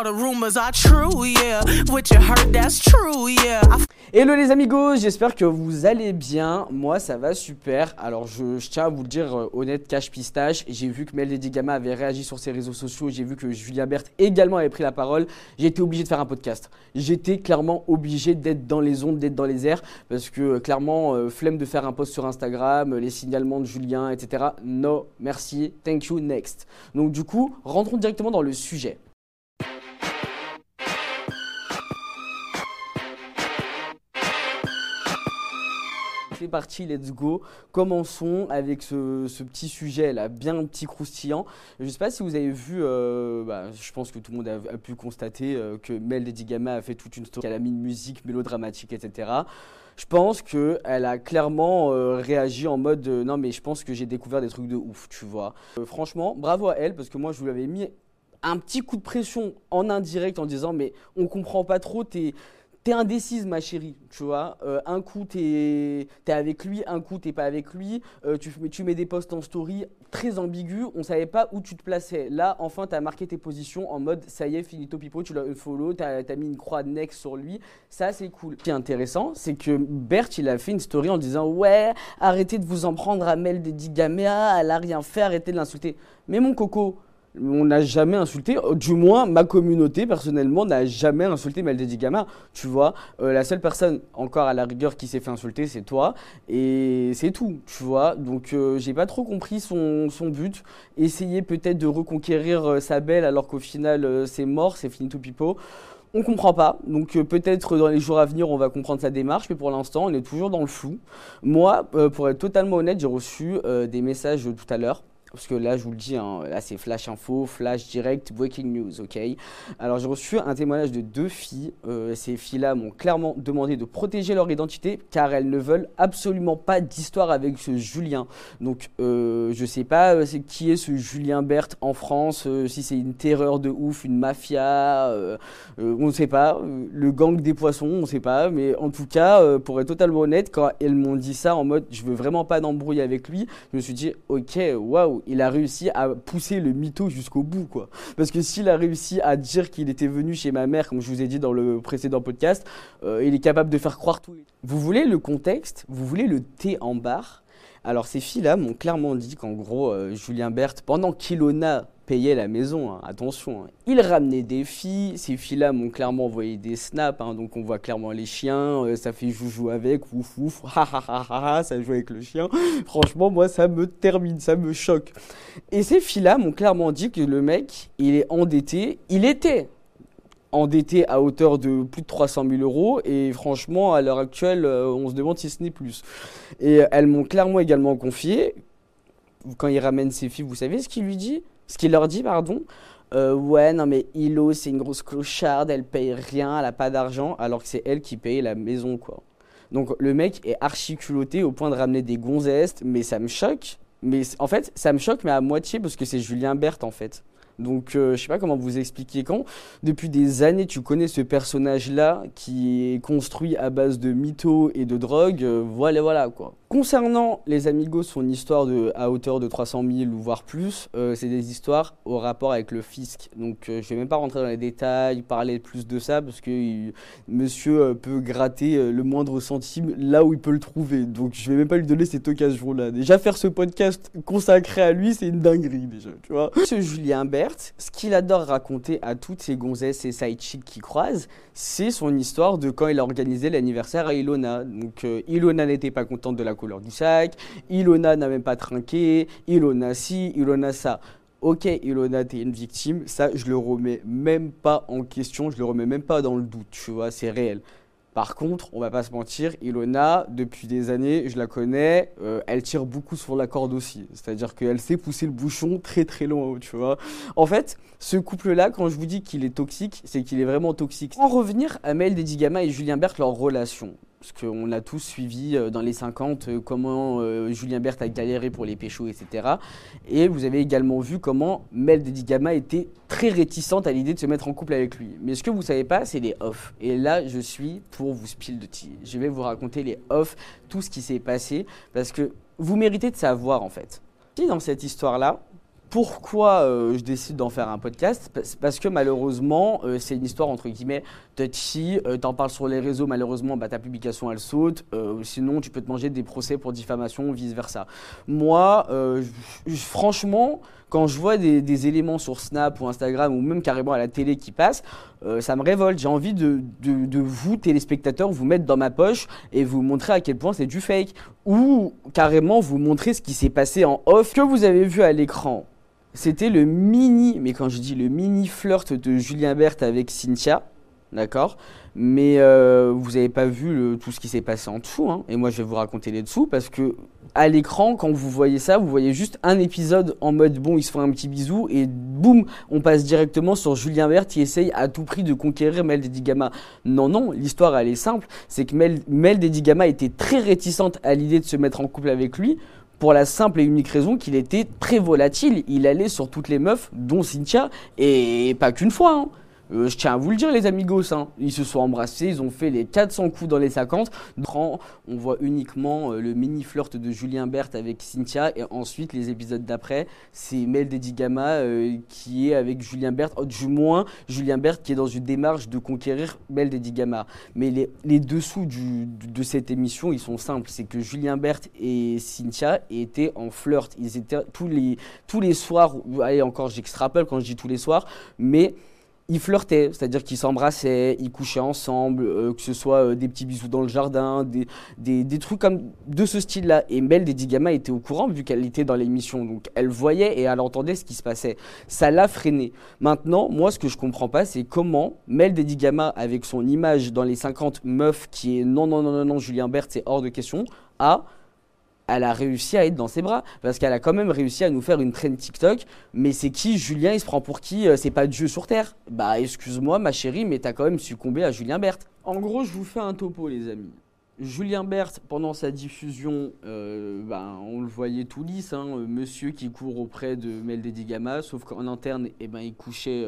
all the rumors are true, yeah. What you heard, that's true, yeah. Hello les amigos, j'espère que vous allez bien. Moi ça va super. Alors je, tiens à vous le dire euh, honnête, cache pistache. J'ai vu que Mel Lady Gamma avait réagi sur ses réseaux sociaux. J'ai vu que Julien Berthe également avait pris la parole. J'ai été obligé de faire un podcast. J'étais clairement obligé d'être dans les ondes, d'être dans les airs. Parce que euh, clairement, euh, flemme de faire un post sur Instagram, les signalements de Julien, etc. No, merci, thank you, next. Donc du coup, rentrons directement dans le sujet. C'est parti, let's go. Commençons avec ce, petit sujet là, bien petit croustillant. Je ne sais pas si vous avez vu, euh, bah, je pense que tout le monde a, pu constater euh, que Mel Lady Gamma a fait toute une story, elle a mis une musique mélodramatique, etc. Je pense qu'elle a clairement euh, réagi en mode non mais je pense que j'ai découvert des trucs de ouf, tu vois. franchement, bravo à elle parce que moi je vous l'avais mis un petit coup de pression en indirect en disant mais on comprend pas trop tes t'es indécise, ma chérie, tu vois. Euh, un coup, t'es es avec lui, un coup, t'es pas avec lui. Euh, tu, mets des posts en story très ambigus. On savait pas où tu te plaçais. Là, enfin, t'as marqué tes positions en mode ça y est, finito pipo, tu l'as follow, t'as as mis une croix de next sur lui. Ça, c'est cool. Ce qui est intéressant, c'est que Bert, il a fait une story en disant Ouais, arrêtez de vous en prendre à Mel de Digamea, elle a rien fait, arrêtez de l'insulter. Mais mon coco, on n'a jamais insulté, euh, du moins ma communauté personnellement n'a jamais insulté Maldedi Gama. Tu vois, euh, la seule personne encore à la rigueur qui s'est fait insulter, c'est toi. Et c'est tout, tu vois. Donc euh, j'ai pas trop compris son, but. Essayer peut-être de reconquérir sa belle alors qu'au final c'est mort, c'est fini tout pipo. On comprend pas, donc peut-être dans les jours à venir on va comprendre sa démarche, mais pour l'instant on est toujours dans le flou. Moi, pour être totalement honnête, j'ai reçu des messages tout à l'heure parce que là, je vous le dis, hein, là c'est flash info, flash direct, breaking news, ok? Alors j'ai reçu un témoignage de deux filles. Euh, ces filles-là m'ont clairement demandé de protéger leur identité car elles ne veulent absolument pas d'histoire avec ce Julien. Donc euh, je sais pas euh, qui est ce Julien Berthe en France, euh, si c'est une terreur de ouf, une mafia, on ne sait pas. Le gang des poissons, on ne sait pas. Mais en tout cas, pour être totalement honnête, quand elles m'ont dit ça en mode je veux vraiment pas d'embrouille avec lui, je me suis dit ok, waouh il a réussi à pousser le mytho jusqu'au bout, quoi. Parce que s'il a réussi à dire qu'il était venu chez ma mère, comme je vous ai dit dans le précédent podcast, euh, il est capable de faire croire tout. Vous voulez le contexte? Vous voulez le thé en barre? Alors ces filles-là m'ont clairement dit qu'en gros, euh, Julien Berthe, pendant qu'Ilona payait la maison, hein, attention, hein, il ramenait des filles, ces filles-là m'ont clairement envoyé des snaps, hein, donc on voit clairement les chiens, euh, ça fait joujou avec, ouf ouf, ha ha ha ha, ça joue avec le chien. Franchement, moi ça me termine, ça me choque. Et ces filles-là m'ont clairement dit que le mec, il est endetté, il était endetté à hauteur de plus de 300 000 euros. Et franchement, à l'heure actuelle, euh, on se demande si ce n'est plus. Et elles m'ont clairement également confié, quand il ramène ses filles, vous savez ce qu'il lui dit? Ce qu'il leur dit, pardon euh, ouais, non, mais Hilo, c'est une grosse clocharde, elle paye rien, elle a pas d'argent, alors que c'est elle qui paye la maison, quoi. Donc le mec est archi culotté au point de ramener des gonzesses, mais ça me choque. Mais en fait, ça me choque, mais à moitié parce que c'est Julien Berthe, en fait. Donc, euh, je sais pas comment vous expliquer quand. Depuis des années, tu connais ce personnage-là qui est construit à base de mythos et de drogue. Euh, voilà, voilà, quoi. Concernant les Amigos, son histoire de, à hauteur de 300 000 ou voire plus, euh, c'est des histoires au rapport avec le fisc. Donc euh, je vais même pas rentrer dans les détails, parler plus de ça, parce que monsieur peut gratter le moindre centime là où il peut le trouver. Donc je vais même pas lui donner cette occasion-là. Déjà faire ce podcast consacré à lui, c'est une dinguerie déjà, tu vois. Ce Julien Ce qu'il adore raconter à toutes ces gonzesses et side chicks qui croisent, c'est son histoire de quand il a organisé l'anniversaire à Ilona. Donc Ilona n'était pas contente de la couleur du sac, Ilona n'a même pas trinqué, Ilona si, Ilona ça. Ok, Ilona, t'es une victime, ça, je le remets même pas en question, je le remets même pas dans le doute, tu vois, c'est réel. Par contre, on va pas se mentir, Ilona, depuis des années, je la connais, euh, elle tire beaucoup sur la corde aussi. C'est-à-dire qu'elle sait pousser le bouchon très très loin, tu vois. En fait, ce couple-là, quand je vous dis qu'il est toxique, c'est qu'il est vraiment toxique. En revenir à Mel Dedigama et Julien Berthe, leur relation parce qu'on a tous suivi euh, dans les 50 euh, comment euh, Julien Berthe a galéré pour les péchos, etc. Et vous avez également vu comment Mel Dedigama était très réticente à l'idée de se mettre en couple avec lui. Mais ce que vous ne savez pas, c'est les off. Et là, je suis pour vous spill de tea. Je vais vous raconter les off, tout ce qui s'est passé, parce que vous méritez de savoir en fait. Si dans cette histoire-là, pourquoi je décide d'en faire un podcast? Parce que malheureusement, c'est une histoire entre guillemets touchy. Euh, T'en parles sur les réseaux, malheureusement, bah, ta publication elle saute. Euh, sinon, tu peux te manger des procès pour diffamation vice versa. Moi, euh, franchement, quand je vois des, des éléments sur Snap ou Instagram ou même carrément à la télé qui passent, euh, ça me révolte. J'ai envie de, de, de vous, téléspectateurs, vous mettre dans ma poche et vous montrer à quel point c'est du fake. Ou carrément vous montrer ce qui s'est passé en off que vous avez vu à l'écran. C'était le mini, mais quand je dis le mini flirt de Julien Berthe avec Cynthia, d'accord Mais euh, vous n'avez pas vu tout ce qui s'est passé en dessous, hein, et moi je vais vous raconter les dessous parce que à l'écran, quand vous voyez ça, vous voyez juste un épisode en mode bon, ils se font un petit bisou et boum, on passe directement sur Julien Berthe qui essaye à tout prix de conquérir Mel Dedigama. Non, non, l'histoire elle est simple, c'est que Mel, Mel Dedigama était très réticente à l'idée de se mettre en couple avec lui pour la simple et unique raison qu'il était très volatile. Il allait sur toutes les meufs, dont Cynthia, et pas qu'une fois. hein. Euh, je tiens à vous le dire, les amigos. Hein. Ils se sont embrassés, ils ont fait les 400 coups dans les 50. Dans- On voit uniquement euh, le mini flirt de Julien Berthe avec Cynthia, et ensuite, les épisodes d'après, c'est Mel Dedigama euh, qui est avec Julien Berthe, Oh, du moins Julien Berthe qui est dans une démarche de conquérir Mel Dedigama. Mais les, les dessous du- de cette émission, ils sont simples. C'est que Julien Berthe et Cynthia étaient en flirt. Ils étaient tous les, tous les soirs, allez encore j'extrapole quand je dis tous les soirs, mais ils flirtaient, c'est-à-dire qu'ils s'embrassaient, ils couchaient ensemble, euh, que ce soit euh, des petits bisous dans le jardin, des, des, trucs comme de ce style-là. Et Mel Dedigama était au courant vu qu'elle était dans l'émission, donc elle voyait et elle entendait ce qui se passait. Ça l'a freiné. Maintenant, moi, ce que je comprends pas, c'est comment Mel Dedigama, avec son image dans les 50 meufs qui est non, non, non, non, non, Julien Berthe, c'est hors de question, a elle a réussi à être dans ses bras parce qu'elle a quand même réussi à nous faire une traîne TikTok. Mais c'est qui Julien Il se prend pour qui Euh, C'est pas Dieu sur terre? Bah excuse-moi ma chérie, mais t'as quand même succombé à Julien Berthe. En gros, je vous fais un topo, les amis. Julien Berthe, pendant sa diffusion, euh, ben, on le voyait tout lisse, hein, euh, monsieur qui court auprès de Mel Dedigama, sauf qu'en interne, eh ben, il couchait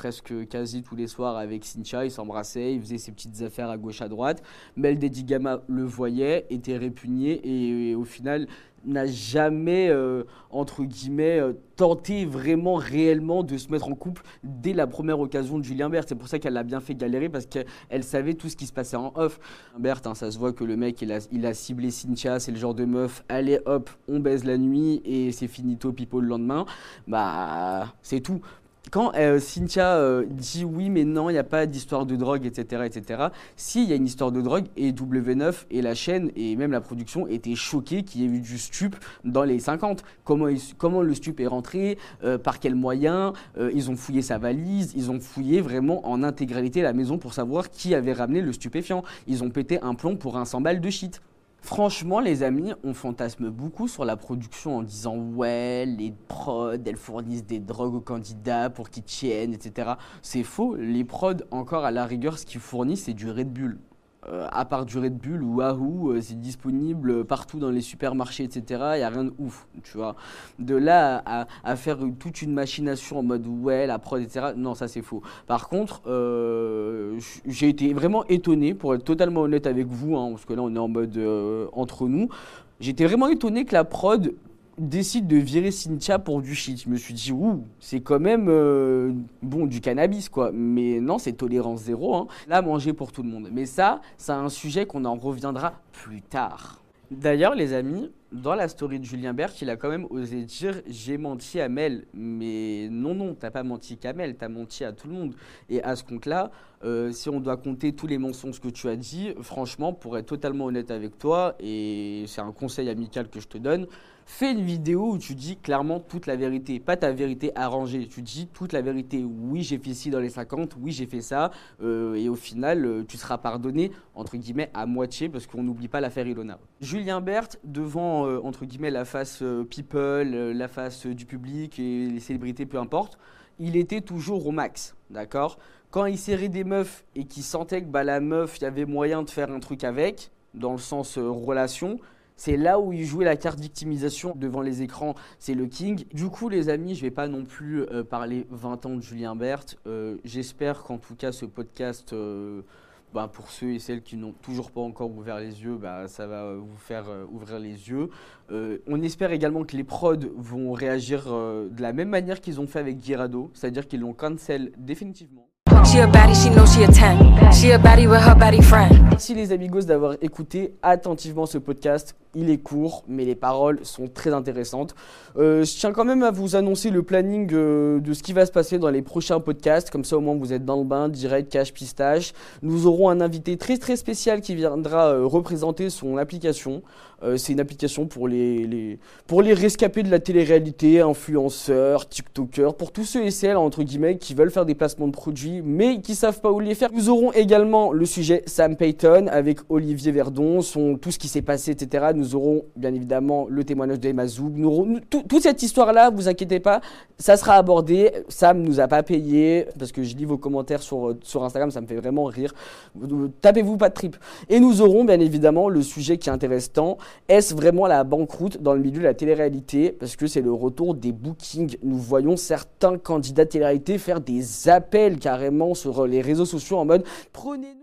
presque quasi tous les soirs avec Cynthia, il s'embrassait, il faisait ses petites affaires à gauche à droite. Mel Dedigama le voyait, était répugné et, et au final n'a jamais, euh, entre guillemets, euh, tenté vraiment réellement de se mettre en couple dès la première occasion de Julien Berthe. C'est pour ça qu'elle l'a bien fait galérer parce qu'elle savait tout ce qui se passait en off. Berthe, hein, ça se voit que le mec, il a, il a ciblé Cynthia, c'est le genre de meuf, allez hop, on baise la nuit et c'est finito pipo le lendemain. Bah, c'est tout. Quand euh, Cynthia euh, dit oui mais non, il n'y a pas d'histoire de drogue, etc., etc., si, il y a une histoire de drogue et W9 et la chaîne et même la production étaient choqués qu'il y ait eu du stup dans les 50. Comment, comment le stup est rentré, euh, par quels moyens, euh, ils ont fouillé sa valise, ils ont fouillé vraiment en intégralité la maison pour savoir qui avait ramené le stupéfiant. Ils ont pété un plomb pour un 100 balles de shit. Franchement, les amis, on fantasme beaucoup sur la production en disant ouais, les prods, elles fournissent des drogues aux candidats pour qu'ils tiennent, etc. C'est faux. Les prods, encore à la rigueur, ce qu'ils fournissent, c'est du Red Bull. Euh, à part du Red Bull ou Wahoo, euh, c'est disponible partout dans les supermarchés, etc. Il n'y a rien de ouf, tu vois. De là à, faire toute une machination en mode ouais, la prod, etc. Non, ça c'est faux. Par contre, euh, j'ai été vraiment étonné, pour être totalement honnête avec vous, hein, parce que là on est en mode entre nous. J'étais vraiment étonné que la prod décide de virer Cynthia pour du shit. Je me suis dit, ouh, c'est quand même euh, bon du cannabis quoi. Mais non, c'est tolérance zéro. Hein. Là, manger pour tout le monde. Mais ça, c'est un sujet qu'on en reviendra plus tard. D'ailleurs, les amis, dans la story de Julien Berck, il a quand même osé dire j'ai menti à Mel. Mais non, non, t'as pas menti qu'à Mel, t'as menti à tout le monde. Et à ce compte-là, euh, si on doit compter tous les mensonges que tu as dit, franchement, pour être totalement honnête avec toi, et c'est un conseil amical que je te donne, fais une vidéo où tu dis clairement toute la vérité, pas ta vérité arrangée. Tu dis toute la vérité. Oui, j'ai fait ci dans les 50, oui, j'ai fait ça, euh, et au final, euh, tu seras pardonné, entre guillemets, à moitié, parce qu'on n'oublie pas l'affaire Ilona. Julien Berthe, devant, entre guillemets, la face people, la face du public et les célébrités, peu importe, il était toujours au max, d'accord? Quand il serrait des meufs et qu'il sentait que bah, la meuf, il y avait moyen de faire un truc avec, dans le sens euh, relation, c'est là où il jouait la carte victimisation devant les écrans, c'est le king. Du coup, les amis, je vais pas non plus euh, parler 20 ans de Julien Berthe. Euh, J'espère qu'en tout cas, ce podcast bah, pour ceux et celles qui n'ont toujours pas encore ouvert les yeux, bah, ça va vous faire ouvrir les yeux. On espère également que les prods vont réagir de la même manière qu'ils ont fait avec Girado, c'est-à-dire qu'ils l'ont cancel définitivement. A she knows she a 10. She a baddie with her baddie friend. Merci les amigos d'avoir écouté attentivement ce podcast. Il est court, mais les paroles sont très intéressantes. Euh, je tiens quand même à vous annoncer le planning euh, de ce qui va se passer dans les prochains podcasts. Comme ça, au moins, vous êtes dans le bain, direct, cash, pistache. Nous aurons un invité très très spécial qui viendra euh, représenter son application. Euh, c'est une application pour les, pour les rescapés de la télé-réalité, influenceurs, TikTokers, pour tous ceux et celles, entre guillemets, qui veulent faire des placements de produits, mais qui savent pas où les faire. Nous aurons également le sujet Sam Payton avec Olivier Verdon, tout ce qui s'est passé, etc. Nous aurons bien évidemment le témoignage. Nous aurons, nous- tout- toute cette histoire-là, vous inquiétez pas, ça sera abordé. Sam nous a pas payé, parce que je lis vos commentaires sur, sur Instagram, ça me fait vraiment rire. Euh, Tapez-vous pas de trip. Et nous aurons bien évidemment le sujet qui intéresse tant. Est-ce vraiment la banqueroute dans le milieu de la télé-réalité? Parce que c'est le retour des bookings. Nous voyons certains candidats de télé-réalité faire des appels carrément sur les réseaux sociaux en mode prenez-nous.